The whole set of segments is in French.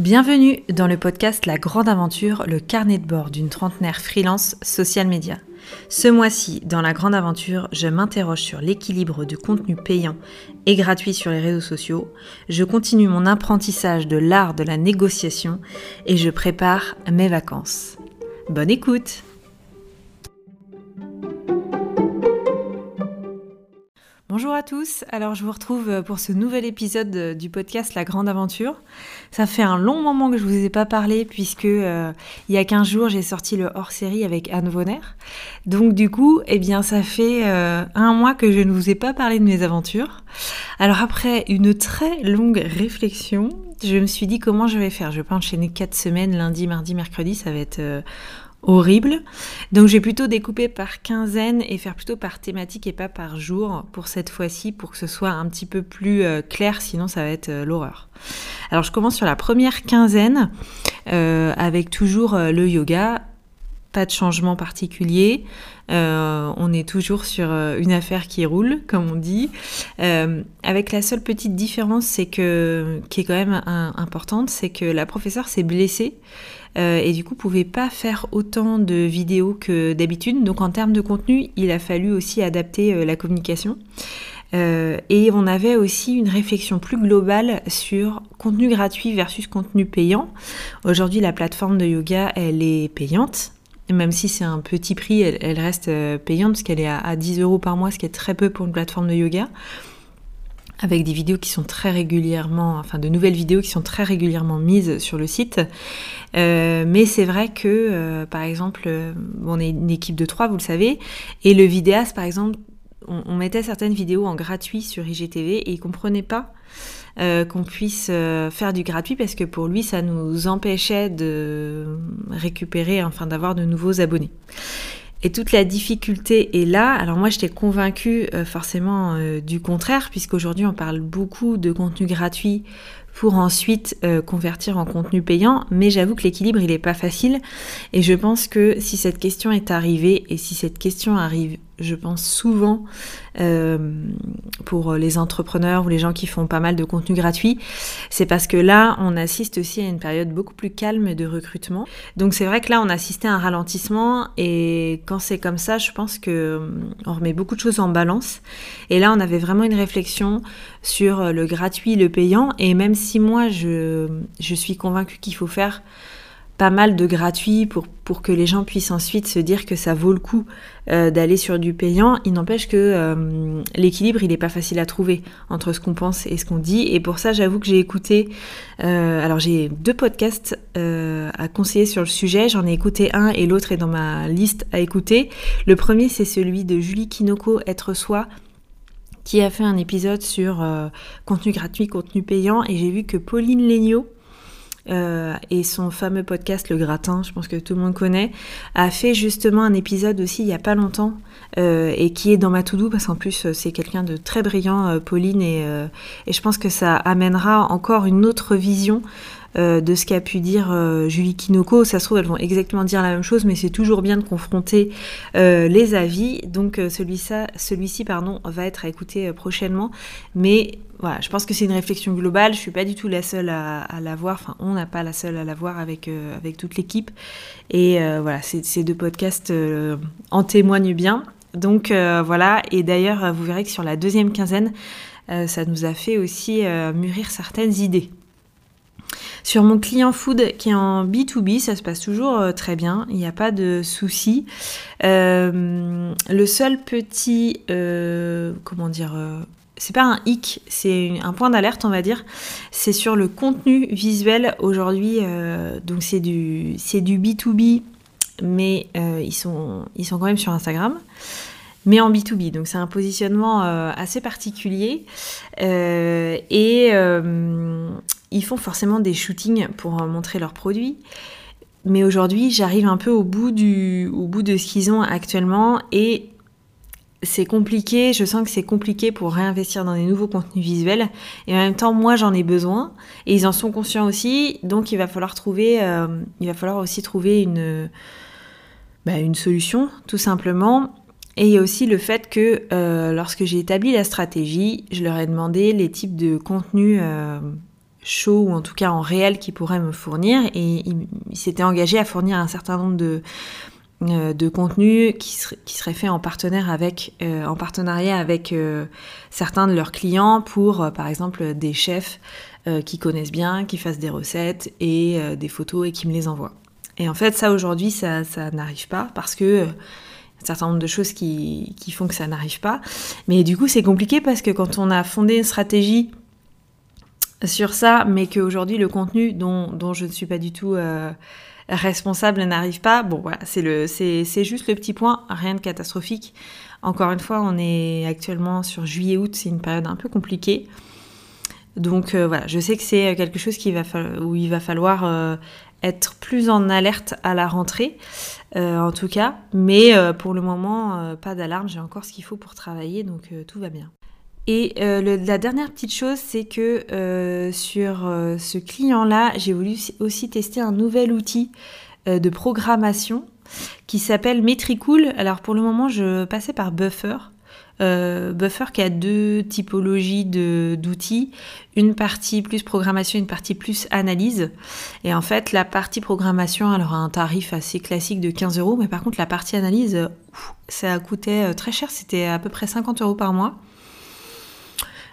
Bienvenue dans le podcast La Grande Aventure, le carnet de bord d'une trentenaire freelance social media. Ce mois-ci, dans La Grande Aventure, je m'interroge sur l'équilibre du contenu payant et gratuit sur les réseaux sociaux, je continue mon apprentissage de l'art de la négociation et je prépare mes vacances. Bonne écoute Bonjour à tous, alors je vous retrouve pour ce nouvel épisode du podcast La Grande Aventure. Ça fait un long moment que je vous ai pas parlé puisque euh, il y a 15 jours j'ai sorti le hors-série avec Anne Vonner. Donc du coup, eh bien ça fait euh, un mois que je ne vous ai pas parlé de mes aventures. Alors après une très longue réflexion, je me suis dit comment je vais faire? Je vais pas enchaîner 4 semaines, lundi, mardi, mercredi, ça va être... Euh, horrible. Donc j'ai plutôt découpé par quinzaine et faire plutôt par thématique et pas par jour pour cette fois-ci pour que ce soit un petit peu plus euh, clair, sinon ça va être euh, l'horreur. Alors je commence sur la première quinzaine avec toujours le yoga, pas de changement particulier. on est toujours sur une affaire qui roule, comme on dit, avec la seule petite différence, c'est que qui est quand même importante, c'est que la professeure s'est blessée euh, et du coup pouvait pas faire autant de vidéos que d'habitude. Donc en termes de contenu, il a fallu aussi adapter euh, la communication. Euh, et on avait aussi une réflexion plus globale sur contenu gratuit versus contenu payant. Aujourd'hui, la plateforme de yoga, elle est payante. Même si c'est un petit prix, elle, reste payante parce qu'elle est à, à 10 euros par mois, ce qui est très peu pour une plateforme de yoga avec des vidéos qui sont très régulièrement, enfin de nouvelles vidéos qui sont très régulièrement mises sur le site. Euh, mais c'est vrai que, euh, par exemple, euh, on est une équipe de trois, vous le savez, et le vidéaste, par exemple, on, mettait certaines vidéos en gratuit sur IGTV et il comprenait pas qu'on puisse faire du gratuit parce que pour lui, ça nous empêchait de récupérer, enfin d'avoir de nouveaux abonnés. Et toute la difficulté est là. Alors moi, j'étais convaincue euh, forcément euh, du contraire, puisqu'aujourd'hui, on parle beaucoup de contenu gratuit pour ensuite euh, convertir en contenu payant. Mais j'avoue que l'équilibre, il n'est pas facile. Et je pense que si cette question est arrivée, et si cette question arrive je pense souvent euh, pour les entrepreneurs ou les gens qui font pas mal de contenu gratuit, c'est parce que là, on assiste aussi à une période beaucoup plus calme de recrutement. Donc c'est vrai que là, on assistait à un ralentissement et quand c'est comme ça, je pense que euh, on remet beaucoup de choses en balance. Et là, on avait vraiment une réflexion sur le gratuit, le payant. Et même si moi, je, je suis convaincue qu'il faut faire pas mal de gratuits pour, pour que les gens puissent ensuite se dire que ça vaut le coup euh, d'aller sur du payant. Il n'empêche que euh, l'équilibre, il n'est pas facile à trouver entre ce qu'on pense et ce qu'on dit. Et pour ça, j'avoue que j'ai écouté... Euh, alors j'ai deux podcasts à conseiller sur le sujet. J'en ai écouté un et l'autre est dans ma liste à écouter. Le premier, c'est celui de Julie Kinoko, Être Soi qui a fait un épisode sur contenu gratuit, contenu payant, et j'ai vu que Pauline Legnaud, euh, et son fameux podcast Le Gratin, je pense que tout le monde connaît, a fait justement un épisode aussi il y a pas longtemps euh, et qui est dans ma to-do parce qu'en plus euh, c'est quelqu'un de très brillant, Pauline, et, et, je pense que ça amènera encore une autre vision euh, de ce qu'a pu dire euh, Julie Kinoko. Ça se trouve, elles vont exactement dire la même chose, mais c'est toujours bien de confronter euh, les avis. Donc celui-ci, celui pardon, va être à écouter prochainement. Mais voilà, je pense que c'est une réflexion globale. Je suis pas du tout la seule à, à l'avoir. Enfin, on n'a pas la seule à l'avoir avec avec toute l'équipe. Et voilà, ces deux podcasts en témoignent bien. Donc voilà. Et d'ailleurs, vous verrez que sur la deuxième quinzaine, ça nous a fait aussi mûrir certaines idées. Sur mon client food qui est en B2B, ça se passe toujours euh, très bien, il n'y a pas de souci. Euh, le seul petit, euh, comment dire, c'est pas un hic, c'est un point d'alerte, on va dire. C'est sur le contenu visuel aujourd'hui. donc c'est du, c'est du B2B, mais ils, sont, ils sont quand même sur Instagram mais en B2B. Donc c'est un positionnement assez particulier. et ils font forcément des shootings pour euh, montrer leurs produits. Mais aujourd'hui, j'arrive un peu au bout, du, au bout de ce qu'ils ont actuellement et c'est compliqué, je sens que c'est compliqué pour réinvestir dans des nouveaux contenus visuels. Et en même temps, moi, j'en ai besoin. Et ils en sont conscients aussi. Donc, il va falloir trouver, euh, il va falloir aussi trouver une, bah, une solution, tout simplement. Et il y a aussi le fait que euh, lorsque j'ai établi la stratégie, je leur ai demandé les types de contenus chaud ou en tout cas en réel qui pourrait me fournir et il, s'était engagé à fournir un certain nombre de, euh, de contenus qui, qui seraient faits en, partenaire avec, euh, en partenariat avec euh, certains de leurs clients pour par exemple des chefs qui connaissent bien, qui fassent des recettes et des photos et qui me les envoient. Et en fait ça aujourd'hui ça, ça n'arrive pas parce que un certain nombre de choses qui, qui font que ça n'arrive pas. Mais du coup, c'est compliqué parce que quand on a fondé une stratégie sur ça, mais qu'aujourd'hui le contenu dont, dont, je ne suis pas du tout euh, responsable n'arrive pas, bon voilà, c'est le, c'est, c'est juste le petit point, rien de catastrophique. Encore une fois, on est actuellement sur juillet-août, c'est une période un peu compliquée. Donc euh, voilà, je sais que c'est quelque chose qui va où il va falloir euh, être plus en alerte à la rentrée, en tout cas. Mais pour le moment, pas d'alarme, j'ai encore ce qu'il faut pour travailler, donc tout va bien. Et euh, la dernière petite chose, c'est que euh, sur euh, ce client-là, j'ai voulu aussi tester un nouvel outil de programmation qui s'appelle Metricool. Alors pour le moment, je passais par Buffer. Buffer qui a deux typologies d'outils, une partie plus programmation, une partie plus analyse. Et en fait, la partie programmation, elle aura un tarif assez classique de 15 euros, mais par contre, la partie analyse, ça coûtait très cher, c'était à peu près 50 euros par mois.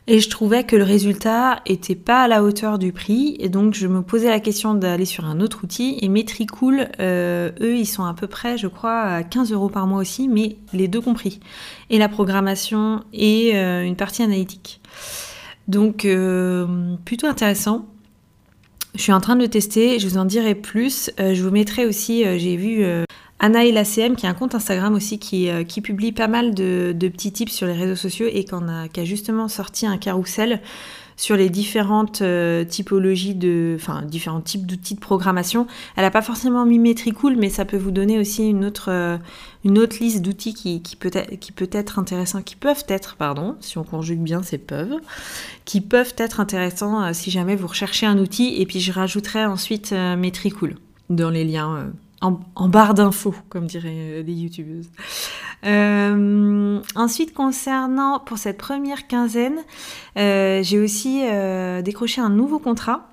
Et je trouvais que le résultat était pas à la hauteur du prix. Et donc, je me posais la question d'aller sur un autre outil. Et Metricool, euh, eux, ils sont à peu près, je crois, à 15 euros par mois aussi, mais les deux compris. Et la programmation et euh, une partie analytique. Donc, euh, plutôt intéressant. Je suis en train de le tester, je vous en dirai plus. je vous mettrai aussi, j'ai vu Anna et l'ACM, qui a un compte Instagram aussi, qui, euh, publie pas mal de, petits tips sur les réseaux sociaux et qui a justement sorti un carrousel sur les différentes euh, typologies de, enfin différents types d'outils de programmation. Elle n'a pas forcément mis Metricool, mais ça peut vous donner aussi une autre, euh, liste d'outils qui, qui, être, qui peuvent être, pardon, si on conjugue bien, c'est peuvent, qui peuvent être intéressants si jamais vous recherchez un outil. Et puis je rajouterai ensuite Metricool dans les liens en, barre d'infos, comme diraient les youtubeuses. Euh, ensuite, concernant pour cette première quinzaine, euh, j'ai aussi euh, décroché un nouveau contrat.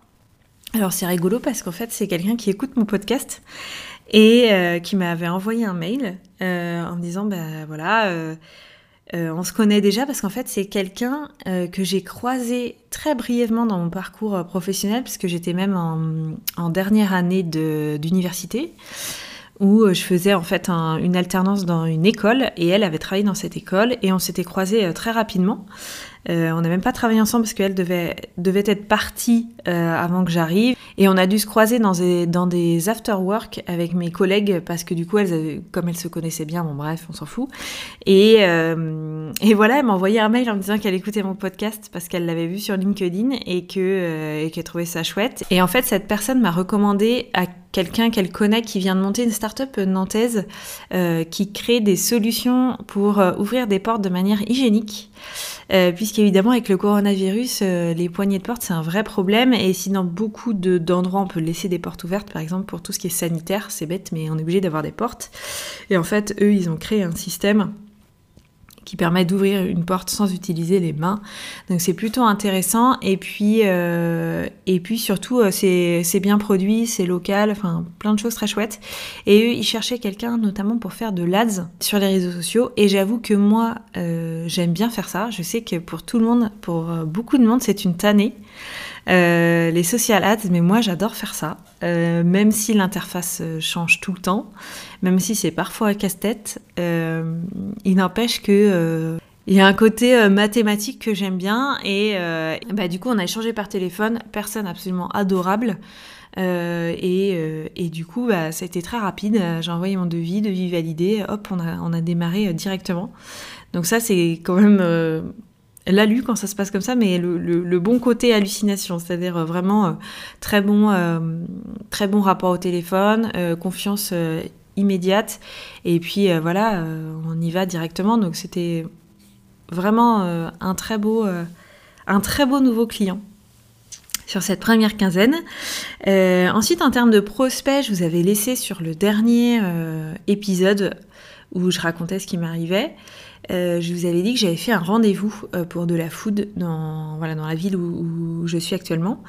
Alors c'est rigolo parce qu'en fait c'est quelqu'un qui écoute mon podcast et qui m'avait envoyé un mail en me disant bah voilà euh, on se connaît déjà parce qu'en fait c'est quelqu'un euh, que j'ai croisé très brièvement dans mon parcours euh, professionnel puisque j'étais même en, dernière année d'université où je faisais en fait une alternance dans une école et elle avait travaillé dans cette école et on s'était croisés très rapidement. Euh, on n'a même pas travaillé ensemble parce qu'elle devait, devait être partie euh, avant que j'arrive. Et on a dû se croiser dans des, dans des after-work avec mes collègues parce que du coup, elles avaient, comme elles se connaissaient bien, bon bref, on s'en fout. Et, euh, et voilà, elle m'a envoyé un mail en me disant qu'elle écoutait mon podcast parce qu'elle l'avait vu sur LinkedIn et que et qu'elle trouvait ça chouette. Et en fait, cette personne m'a recommandé à quelqu'un qu'elle connaît qui vient de monter une start-up nantaise qui crée des solutions pour ouvrir des portes de manière hygiénique. Puisqu'évidemment avec le coronavirus, euh, les poignées de porte c'est un vrai problème et si dans beaucoup d'endroits on peut laisser des portes ouvertes, par exemple pour tout ce qui est sanitaire, c'est bête mais on est obligé d'avoir des portes. Et en fait eux ils ont créé un système qui permet d'ouvrir une porte sans utiliser les mains. Donc c'est plutôt intéressant. Et puis, euh, et puis surtout, euh, c'est bien produit, c'est local, enfin plein de choses très chouettes. Et eux, ils cherchaient quelqu'un notamment pour faire de l'ADS sur les réseaux sociaux. Et j'avoue que moi, euh, j'aime bien faire ça. Je sais que pour tout le monde, pour beaucoup de monde, c'est une tannée. Euh, les social ads, mais moi j'adore faire ça, euh, même si l'interface euh, change tout le temps, même si c'est parfois casse-tête, il n'empêche que il y a un côté mathématique que j'aime bien et bah, du coup on a échangé par téléphone, personne absolument adorable. et, et, du coup, bah, ça a été très rapide. J'ai envoyé mon devis, devis validé, hop, on a, on a démarré directement. Donc ça, c'est quand même lu quand ça se passe comme ça, mais le, bon côté hallucination, c'est-à-dire euh, vraiment euh, très bon, euh, très bon rapport au téléphone, confiance immédiate, et puis voilà, on y va directement. Donc c'était vraiment un très beau, un très beau nouveau client sur cette première quinzaine. ensuite, en termes de prospects, je vous avais laissé sur le dernier épisode où je racontais ce qui m'arrivait. Je vous avais dit que j'avais fait un rendez-vous pour de la food dans, la ville où, je suis actuellement.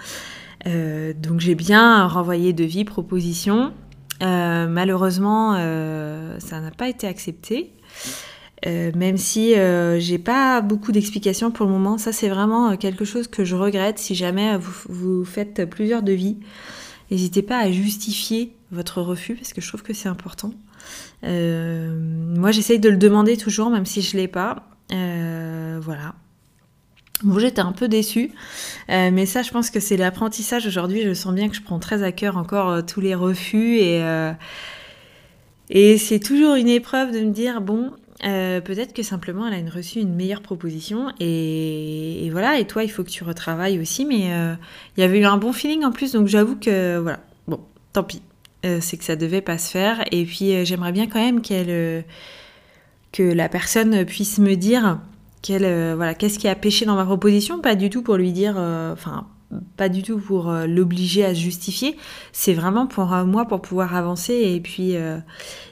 donc j'ai bien renvoyé devis, propositions. malheureusement, ça n'a pas été accepté. Euh, même si euh, j'ai pas beaucoup d'explications pour le moment, ça c'est vraiment euh, quelque chose que je regrette. Si jamais vous, vous faites plusieurs devis, n'hésitez pas à justifier votre refus parce que je trouve que c'est important. Moi j'essaye de le demander toujours, même si je l'ai pas. voilà. Bon, j'étais un peu déçue, mais ça, je pense que c'est l'apprentissage aujourd'hui. Je sens bien que je prends très à cœur encore tous les refus et c'est toujours une épreuve de me dire bon, euh, peut-être que simplement elle a reçu une meilleure proposition et, voilà, et toi il faut que tu retravailles aussi, mais euh, il y avait eu un bon feeling en plus, donc j'avoue que voilà, bon, tant pis, euh, c'est que ça devait pas se faire, et puis j'aimerais bien quand même qu'elle, que la personne puisse me dire qu'elle, voilà, qu'est-ce qui a péché dans ma proposition, pas du tout pour lui dire, enfin, pas du tout pour euh, l'obliger à se justifier, c'est vraiment pour euh, moi pour pouvoir avancer et puis euh,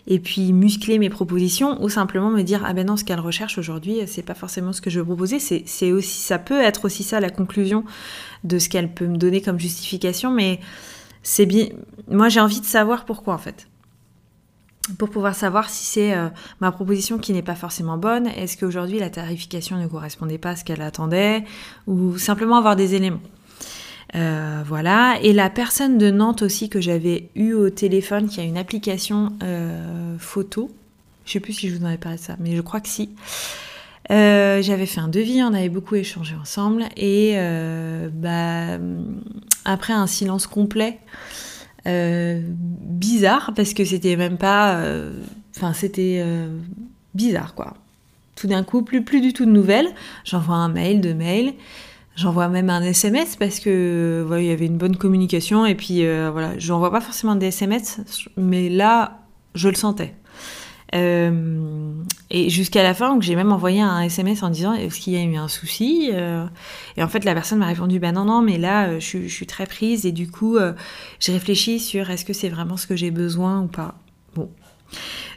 et puis muscler mes propositions ou simplement me dire ah ben non ce qu'elle recherche aujourd'hui c'est pas forcément ce que je veux proposer. C'est aussi ça peut être aussi ça la conclusion de ce qu'elle peut me donner comme justification mais c'est bien moi j'ai envie de savoir pourquoi en fait pour pouvoir savoir si c'est ma proposition qui n'est pas forcément bonne, est-ce qu'aujourd'hui la tarification ne correspondait pas à ce qu'elle attendait, ou simplement avoir des éléments. Euh, voilà. Et la personne de Nantes aussi que j'avais eue au téléphone, qui a une application euh, photo. Je sais plus si je vous en avais parlé de ça, mais je crois que si. Euh, j'avais fait un devis, on avait beaucoup échangé ensemble. Et bah, après un silence complet, bizarre, parce que c'était même pas. Enfin, c'était bizarre, quoi. Tout d'un coup, plus, plus du tout de nouvelles. J'envoie un mail, deux mails. J'envoie même un SMS parce que il y avait une bonne communication et puis euh, voilà, j'envoie pas forcément des SMS, mais là, je le sentais. Euh, et jusqu'à la fin, j'ai même envoyé un SMS en disant est-ce qu'il y a eu un souci euh, Et en fait, la personne m'a répondu bah non non, mais là, je, je, suis très prise et du coup, j'ai réfléchi sur est-ce que c'est vraiment ce que j'ai besoin ou pas? Bon.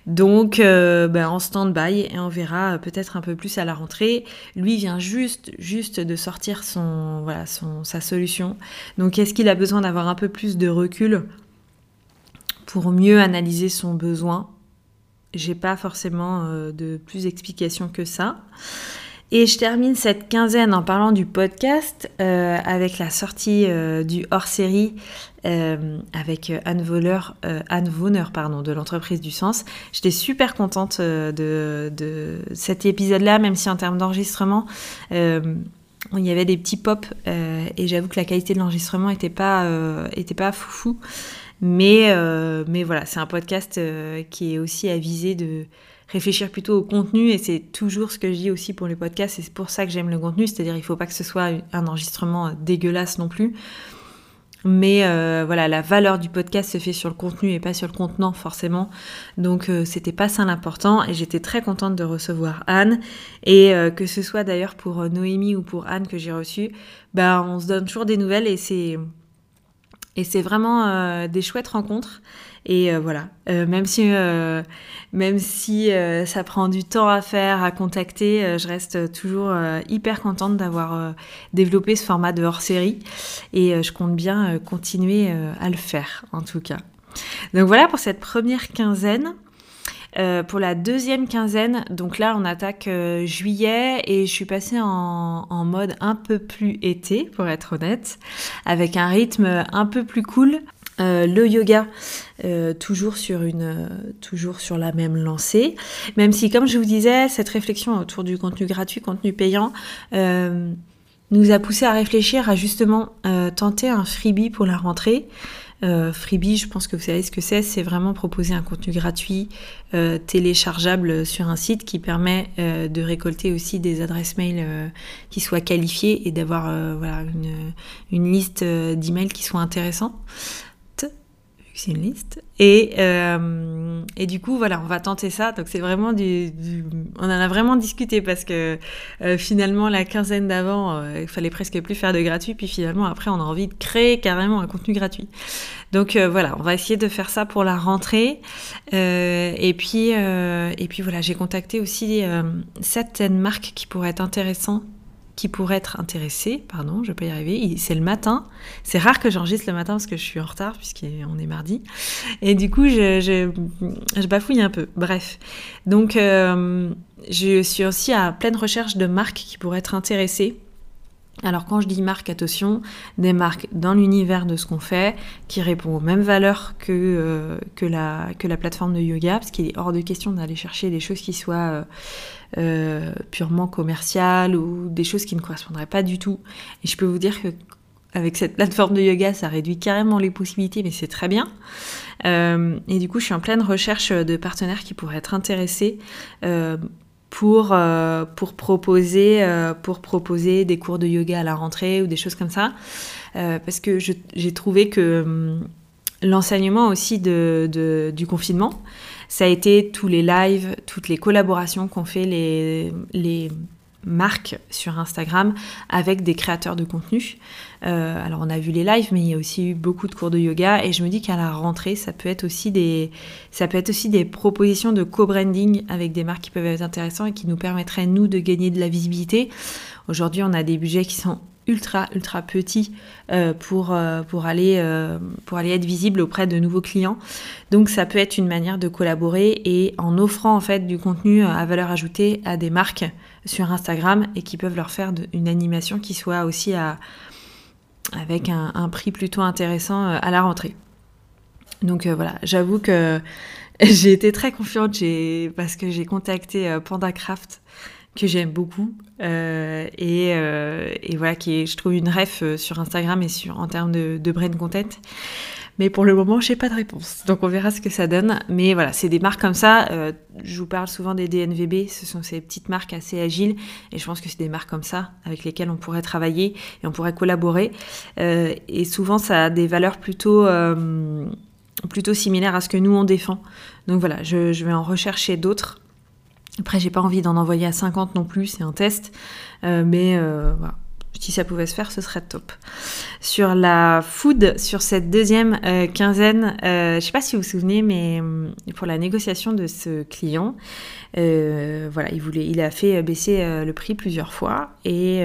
Donc, euh, ben, en stand-by et on verra peut-être un peu plus à la rentrée. Lui vient juste, juste de sortir son, voilà, son, sa solution. Donc, est-ce qu'il a besoin d'avoir un peu plus de recul pour mieux analyser son besoin? J'ai pas forcément euh, de plus d'explications que ça. Et je termine cette quinzaine en parlant du podcast euh, avec la sortie euh, du hors-série avec Anne, Voleur, Anne pardon, de l'entreprise du sens. J'étais super contente de, de cet épisode-là, même si en termes d'enregistrement, il y avait des petits pops et j'avoue que la qualité de l'enregistrement n'était pas, était pas foufou. Mais, mais voilà, c'est un podcast qui est aussi avisé de réfléchir plutôt au contenu et c'est toujours ce que je dis aussi pour les podcasts et c'est pour ça que j'aime le contenu, c'est-à-dire il faut pas que ce soit un enregistrement dégueulasse non plus. Mais euh, voilà, la valeur du podcast se fait sur le contenu et pas sur le contenant forcément. Donc euh, c'était pas ça l'important et j'étais très contente de recevoir Anne et euh, que ce soit d'ailleurs pour Noémie ou pour Anne que j'ai reçu, bah on se donne toujours des nouvelles et c'est et c'est vraiment des chouettes rencontres. Et euh, voilà, euh, même si, euh, même si ça prend du temps à faire, à contacter, je reste toujours hyper contente d'avoir développé ce format de hors-série. Et je compte bien continuer à le faire, en tout cas. Donc voilà pour cette première quinzaine. Pour la deuxième quinzaine, donc là on attaque juillet et je suis passée en, mode un peu plus été pour être honnête, avec un rythme un peu plus cool. Euh, le yoga, euh, toujours, sur une, euh, toujours sur la même lancée. Même si, comme je vous disais, cette réflexion autour du contenu gratuit, contenu payant, nous a poussé à réfléchir à justement tenter un freebie pour la rentrée. Freebie, je pense que vous savez ce que c'est, c'est vraiment proposer un contenu gratuit téléchargeable sur un site qui permet de récolter aussi des adresses mail qui soient qualifiées et d'avoir voilà, une, une liste d'emails qui soient intéressants c'est une liste. Et, euh, et du coup, voilà, on va tenter ça. Donc c'est vraiment du, On en a vraiment discuté parce que euh, finalement, la quinzaine d'avant, euh, il fallait presque plus faire de gratuit. Puis finalement, après, on a envie de créer carrément un contenu gratuit. Donc voilà, on va essayer de faire ça pour la rentrée. et, puis, et puis voilà, j'ai contacté aussi certaines marques qui pourraient être intéressantes qui pourraient être intéressés, pardon, je peux y arriver, c'est le matin. C'est rare que j'enregistre le matin parce que je suis en retard puisqu'on est mardi. Et du coup, je, je, bafouille un peu. Bref. Donc, euh, je suis aussi à pleine recherche de marques qui pourraient être intéressées alors quand je dis marque, attention, des marques dans l'univers de ce qu'on fait, qui répondent aux mêmes valeurs que, euh, que la plateforme de yoga, parce qu'il est hors de question d'aller chercher des choses qui soient euh, euh, purement commerciales ou des choses qui ne correspondraient pas du tout. Et je peux vous dire que avec cette plateforme de yoga, ça réduit carrément les possibilités, mais c'est très bien. et du coup, je suis en pleine recherche de partenaires qui pourraient être intéressés pour, euh, pour, proposer, euh, pour proposer des cours de yoga à la rentrée ou des choses comme ça. Euh, parce que j'ai trouvé que hum, l'enseignement aussi de, du confinement, ça a été tous les lives, toutes les collaborations qu'ont fait les marques sur Instagram avec des créateurs de contenu. Euh, alors on a vu les lives, mais il y a aussi eu beaucoup de cours de yoga et je me dis qu'à la rentrée, ça peut être aussi des, propositions de co-branding avec des marques qui peuvent être intéressantes et qui nous permettraient nous de gagner de la visibilité. Aujourd'hui, on a des budgets qui sont ultra ultra petits euh, pour, euh, pour, aller, pour être visible auprès de nouveaux clients. Donc ça peut être une manière de collaborer et en offrant en fait du contenu à valeur ajoutée à des marques sur Instagram et qui peuvent leur faire une animation qui soit aussi avec un, prix plutôt intéressant euh, à la rentrée. Donc euh, voilà, j'avoue que j'ai été très confiante. Parce que j'ai contacté euh, PandaCraft que j'aime beaucoup et, voilà qui est je trouve une ref sur Instagram et sur en termes de, de brain content mais pour le moment, je n'ai pas de réponse. Donc on verra ce que ça donne. Mais voilà, c'est des marques comme ça. Euh, je vous parle souvent des DNVB. Ce sont ces petites marques assez agiles. Et je pense que c'est des marques comme ça avec lesquelles on pourrait travailler et on pourrait collaborer. Euh, et souvent, ça a des valeurs plutôt, euh, plutôt similaires à ce que nous, on défend. Donc voilà, je, vais en rechercher d'autres. Après, j'ai pas envie d'en envoyer à 50 non plus, c'est un test. mais voilà, si ça pouvait se faire, ce serait top. Sur la food, sur cette deuxième euh, quinzaine, euh, je sais pas si vous vous souvenez, mais euh, pour la négociation de ce client, voilà, il il a fait baisser le prix plusieurs fois et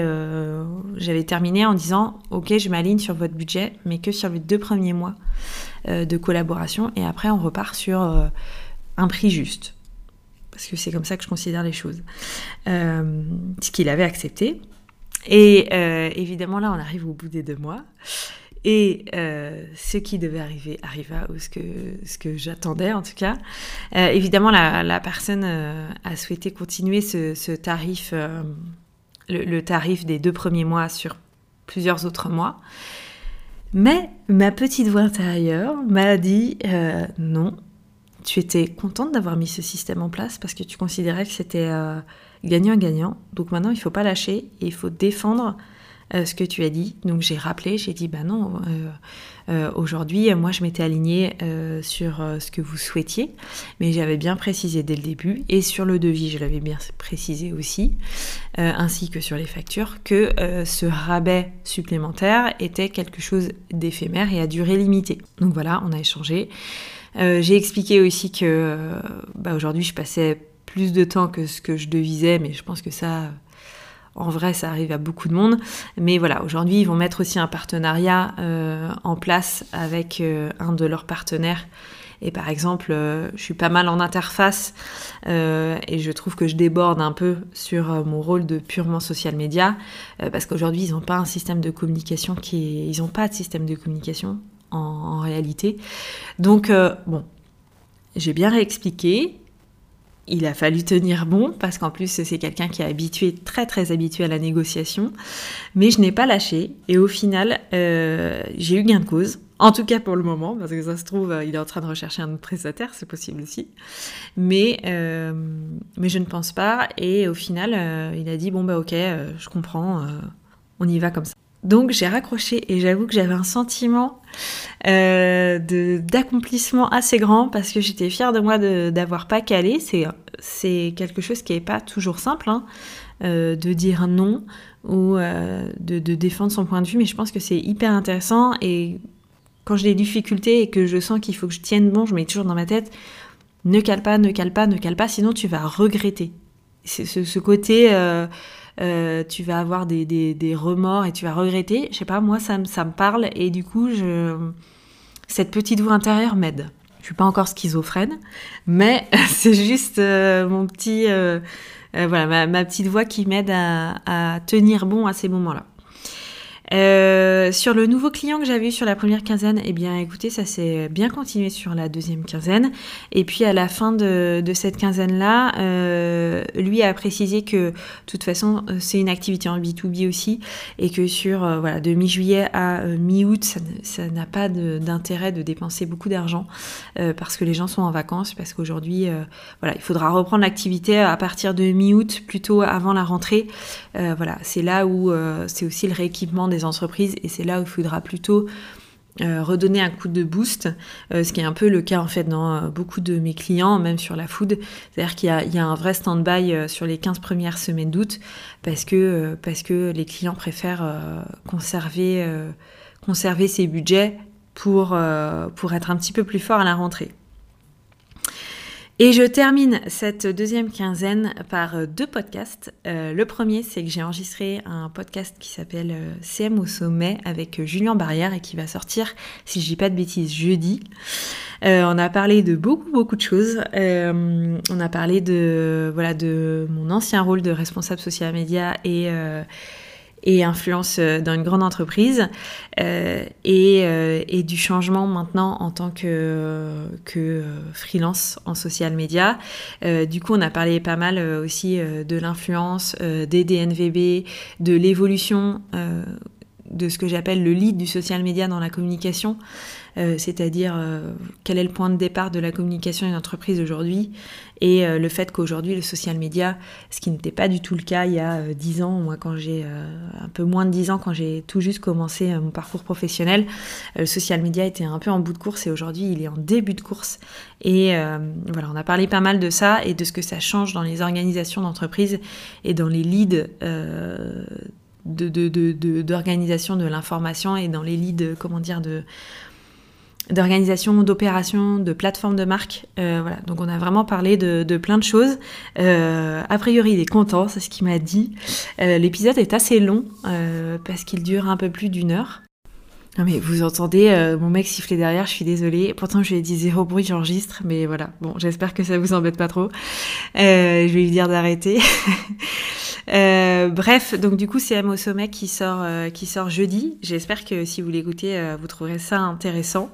j'avais terminé en disant, ok, je m'aligne sur votre budget, mais que sur les deux premiers mois de collaboration et après on repart sur un prix juste parce que c'est comme ça que je considère les choses. ce qu'il avait accepté. Et euh, évidemment, là, on arrive au bout des deux mois. Et euh, ce qui devait arriver arriva, ou ce que, ce que j'attendais en tout cas. Euh, évidemment, la, personne a souhaité continuer ce, tarif, le, tarif des deux premiers mois sur plusieurs autres mois. Mais ma petite voix intérieure m'a dit non, tu étais contente d'avoir mis ce système en place parce que tu considérais que c'était gagnant-gagnant. Donc maintenant, il ne faut pas lâcher il faut défendre euh, ce que tu as dit. Donc j'ai rappelé, j'ai dit, bah non, euh, euh, aujourd'hui, moi je m'étais alignée sur ce que vous souhaitiez, mais j'avais bien précisé dès le début, et sur le devis, je l'avais bien précisé aussi, ainsi que sur les factures, que ce rabais supplémentaire était quelque chose d'éphémère et à durée limitée. Donc voilà, on a échangé. j'ai expliqué aussi que bah, aujourd'hui je passais plus de temps que ce que je devisais, mais je pense que ça, en vrai, ça arrive à beaucoup de monde. Mais voilà, aujourd'hui, ils vont mettre aussi un partenariat euh, en place avec euh, un de leurs partenaires. Et par exemple, euh, je suis pas mal en interface et je trouve que je déborde un peu sur mon rôle de purement social média parce qu'aujourd'hui, ils n'ont pas un système de communication qui. Ils n'ont pas de système de communication en réalité. Donc, bon, j'ai bien réexpliqué il a fallu tenir bon parce qu'en plus c'est quelqu'un qui est habitué, très très habitué à la négociation. Mais je n'ai pas lâché et au final euh, j'ai eu gain de cause. En tout cas pour le moment, parce que ça se trouve, il est en train de rechercher un autre prestataire, c'est possible aussi. Mais, euh, je ne pense pas. Et au final, euh, il a dit bon bah ok, je comprends, on y va comme ça. Donc j'ai raccroché et j'avoue que j'avais un sentiment euh, d'accomplissement assez grand parce que j'étais fière de moi d'avoir pas calé. C'est quelque chose qui n'est pas toujours simple hein, euh, de dire non ou euh, de, de, défendre son point de vue, mais je pense que c'est hyper intéressant et quand j'ai des difficultés et que je sens qu'il faut que je tienne bon, je mets toujours dans ma tête ne cale pas, ne cale pas, ne cale pas, sinon tu vas regretter. C'est ce, ce, côté euh, tu vas avoir des, remords et tu vas regretter. Je sais pas, moi, ça, ça me parle et du coup, je... cette petite voix intérieure m'aide. Je suis pas encore schizophrène, mais c'est juste euh, mon petit, euh, voilà, ma, petite voix qui m'aide à, à tenir bon à ces moments-là. Euh, sur le nouveau client que j'avais eu sur la première quinzaine, eh bien écoutez, ça s'est bien continué sur la deuxième quinzaine. Et puis à la fin de, cette quinzaine-là, euh, lui a précisé que de toute façon c'est une activité en B2B aussi et que sur euh, voilà, de mi-juillet à mi-août, ça n'a pas d'intérêt de, dépenser beaucoup d'argent parce que les gens sont en vacances, parce qu'aujourd'hui, voilà, il faudra reprendre l'activité à partir de mi-août, plutôt avant la rentrée. voilà, c'est là où c'est aussi le rééquipement des entreprises et c'est là où il faudra plutôt euh, redonner un coup de boost, euh, ce qui est un peu le cas en fait dans euh, beaucoup de mes clients, même sur la food. C'est-à-dire qu'il y, a un vrai stand-by sur les 15 premières semaines d'août parce que, parce que les clients préfèrent conserver, conserver ses budgets pour, pour être un petit peu plus fort à la rentrée. Et je termine cette deuxième quinzaine par euh, deux podcasts. Euh, le premier, c'est que j'ai enregistré un podcast qui s'appelle euh, CM au sommet avec Julien Barrière et qui va sortir, si je dis pas de bêtises, jeudi. on a parlé de beaucoup beaucoup de choses. on a parlé de voilà de mon ancien rôle de responsable social média et et influence euh, dans une grande entreprise euh, et, euh, et, du changement maintenant en tant que, que freelance en social media. du coup, on a parlé pas mal aussi de l'influence, des DNVB, de l'évolution de ce que j'appelle le lead du social media dans la communication. Euh, c'est-à-dire euh, quel est le point de départ de la communication d'une entreprise aujourd'hui, et euh, le fait qu'aujourd'hui le social media, ce qui n'était pas du tout le cas il y a 10 ans, moi quand j'ai un peu moins de 10 ans, quand j'ai tout juste commencé mon parcours professionnel, le social media était un peu en bout de course et aujourd'hui il est en début de course. Et voilà, on a parlé pas mal de ça et de ce que ça change dans les organisations d'entreprise et dans les leads d'organisation de, de, de l'information et dans les leads, comment dire, de d'organisation, d'opération, de plateforme de marque. Euh, voilà, donc on a vraiment parlé de, de plein de choses. Euh, a priori, il est content, c'est ce qu'il m'a dit. Euh, l'épisode est assez long parce qu'il dure un peu plus d'une heure. Non mais vous entendez euh, mon mec siffler derrière, je suis désolée. Pourtant je lui ai dit zéro bruit, j'enregistre, mais voilà. Bon, j'espère que ça vous embête pas trop. je vais lui dire d'arrêter. bref, donc du coup c'est au sommet qui sort, qui sort jeudi. J'espère que si vous l'écoutez, vous trouverez ça intéressant.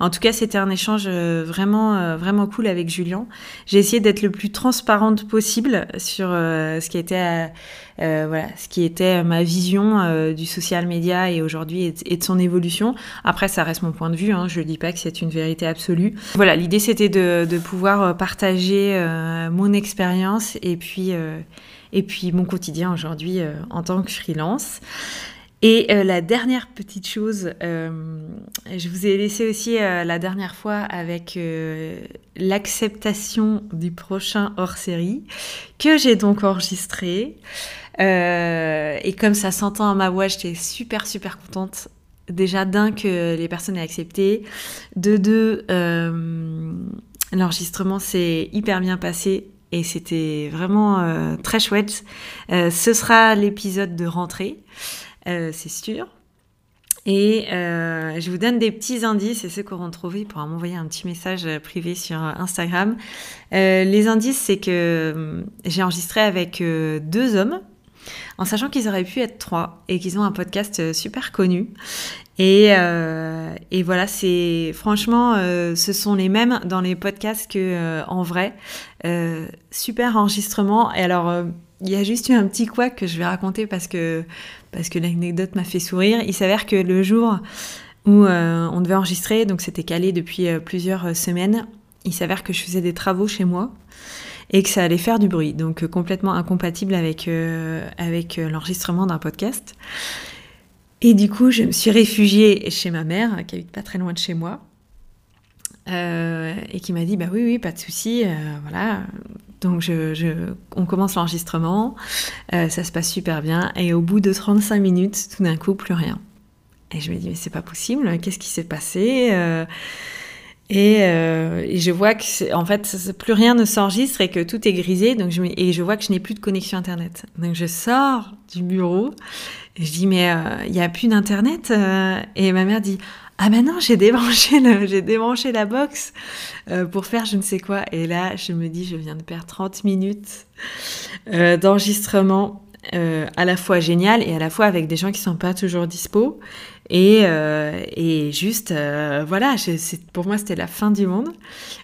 En tout cas, c'était un échange euh, vraiment, euh, vraiment cool avec Julien. J'ai essayé d'être le plus transparente possible sur euh, ce qui était, voilà, ce qui était ma vision du social media et aujourd'hui et, de son évolution. Après, ça reste mon point de vue. Hein, je ne dis pas que c'est une vérité absolue. Voilà, l'idée c'était de, pouvoir partager mon expérience et puis et puis mon quotidien aujourd'hui en tant que freelance. Et euh, la dernière petite chose, euh, je vous ai laissé aussi euh, la dernière fois avec l'acceptation du prochain hors-série que j'ai donc enregistré. et comme ça s'entend à ma voix, j'étais super super contente. Déjà d'un que les personnes aient accepté, de deux l'enregistrement s'est hyper bien passé et c'était vraiment très chouette. ce sera l'épisode de rentrée. Euh, c'est sûr. Et euh, je vous donne des petits indices, et ceux qui auront trouvé pourront m'envoyer un petit message privé sur Instagram. Euh, les indices, c'est que j'ai enregistré avec deux hommes, en sachant qu'ils auraient pu être trois, et qu'ils ont un podcast super connu. Et, et voilà, c'est franchement, ce sont les mêmes dans les podcasts que en vrai. super enregistrement. Et alors, il y a juste eu un petit quoi que je vais raconter parce que, parce que l'anecdote m'a fait sourire. Il s'avère que le jour où euh, on devait enregistrer, donc c'était calé depuis euh, plusieurs semaines, il s'avère que je faisais des travaux chez moi et que ça allait faire du bruit, donc complètement incompatible avec, euh, avec l'enregistrement d'un podcast. Et du coup, je me suis réfugiée chez ma mère, qui habite pas très loin de chez moi, euh, et qui m'a dit bah oui, oui, pas de souci, euh, voilà. Donc je, on commence l'enregistrement, ça se passe super bien, et au bout de 35 minutes, tout d'un coup, plus rien. Et je me dis mais c'est pas possible, qu'est-ce qui s'est passé euh, et, je vois que, en fait, plus rien ne s'enregistre et que tout est grisé. Donc je, et je vois que je n'ai plus de connexion Internet. Donc je sors du bureau et je dis, mais euh, il n'y a plus d'Internet euh? Et ma mère dit, ah non, j'ai débranché, j'ai débranché la box pour faire je ne sais quoi. Et là, je me dis, je viens de perdre 30 minutes d'enregistrement à la fois génial et à la fois avec des gens qui sont pas toujours dispo. Et, euh, et juste, euh, voilà, pour moi, c'était la fin du monde.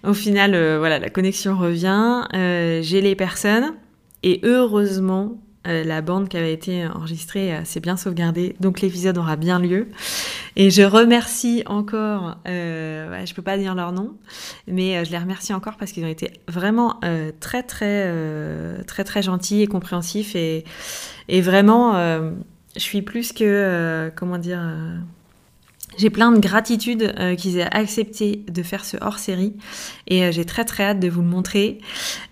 Au final, euh, voilà, la connexion revient, j'ai les personnes, et heureusement, la bande qui avait été enregistrée s'est bien sauvegardée, donc l'épisode aura bien lieu. Et je remercie encore, euh, je peux pas dire leur nom, mais je les remercie encore parce qu'ils ont été vraiment très très très très gentils et compréhensifs. Et, et vraiment je suis plus que, euh, comment dire, euh, j'ai plein de gratitude euh, qu'ils aient accepté de faire ce hors-série. Et j'ai très très hâte de vous le montrer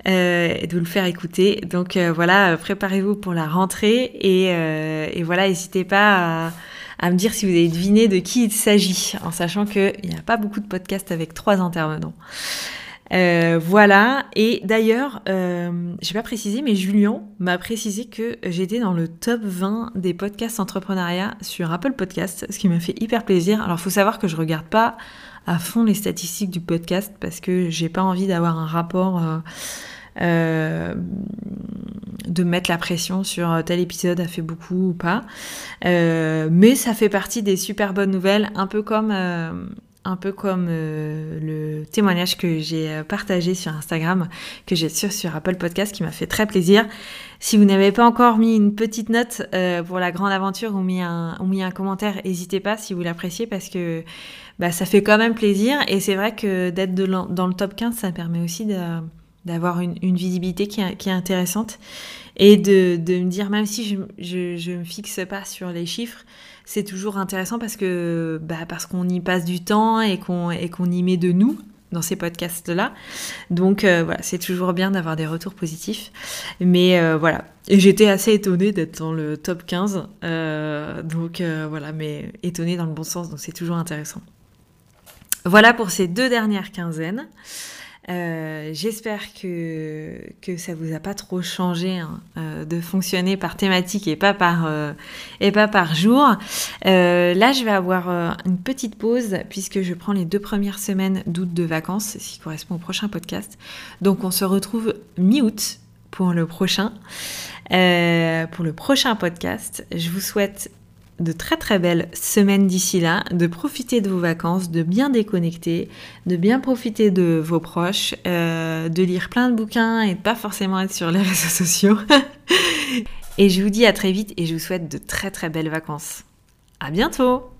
et de vous le faire écouter. Donc voilà, préparez-vous pour la rentrée. Et, et voilà, n'hésitez pas à, à, me dire si vous avez deviné de qui il s'agit, en sachant qu'il n'y a pas beaucoup de podcasts avec trois intervenants. Euh, voilà. Et d'ailleurs, euh, j'ai pas précisé, mais Julien m'a précisé que j'étais dans le top 20 des podcasts entrepreneuriat sur Apple Podcasts, ce qui m'a fait hyper plaisir. Alors, faut savoir que je regarde pas à fond les statistiques du podcast parce que j'ai pas envie d'avoir un rapport. Euh, euh, de mettre la pression sur tel épisode a fait beaucoup ou pas. Euh, mais ça fait partie des super bonnes nouvelles, un peu comme un peu comme euh, le témoignage que j'ai euh, partagé sur Instagram, que j'ai sur, sur Apple Podcast, qui m'a fait très plaisir. Si vous n'avez pas encore mis une petite note euh, pour la grande aventure ou mis un, ou mis un commentaire, n'hésitez pas si vous l'appréciez parce que bah, ça fait quand même plaisir. Et c'est vrai que d'être dans le top 15, ça permet aussi d'avoir une, visibilité qui est, intéressante et de, me dire, même si je ne me fixe pas sur les chiffres, c'est toujours intéressant parce que bah, parce qu'on y passe du temps et qu'on et qu'on y met de nous dans ces podcasts là. Donc euh, voilà, c'est toujours bien d'avoir des retours positifs. Mais euh, voilà, j'étais assez étonnée d'être dans le top 15. Euh, donc voilà, mais étonnée dans le bon sens, donc c'est toujours intéressant. Voilà pour ces deux dernières quinzaines. Euh, j'espère que, que ça vous a pas trop changé hein, euh, de fonctionner par thématique et pas par, euh, et pas par jour. là, je vais avoir une petite pause puisque je prends les deux premières semaines d'août de vacances, ce qui correspond au prochain podcast. Donc, on se retrouve mi-août pour le prochain. pour le prochain podcast, je vous souhaite de très très belles semaines d'ici là, de profiter de vos vacances, de bien déconnecter, de bien profiter de vos proches, euh, de lire plein de bouquins et de pas forcément être sur les réseaux sociaux. et je vous dis à très vite et je vous souhaite de très très belles vacances. À bientôt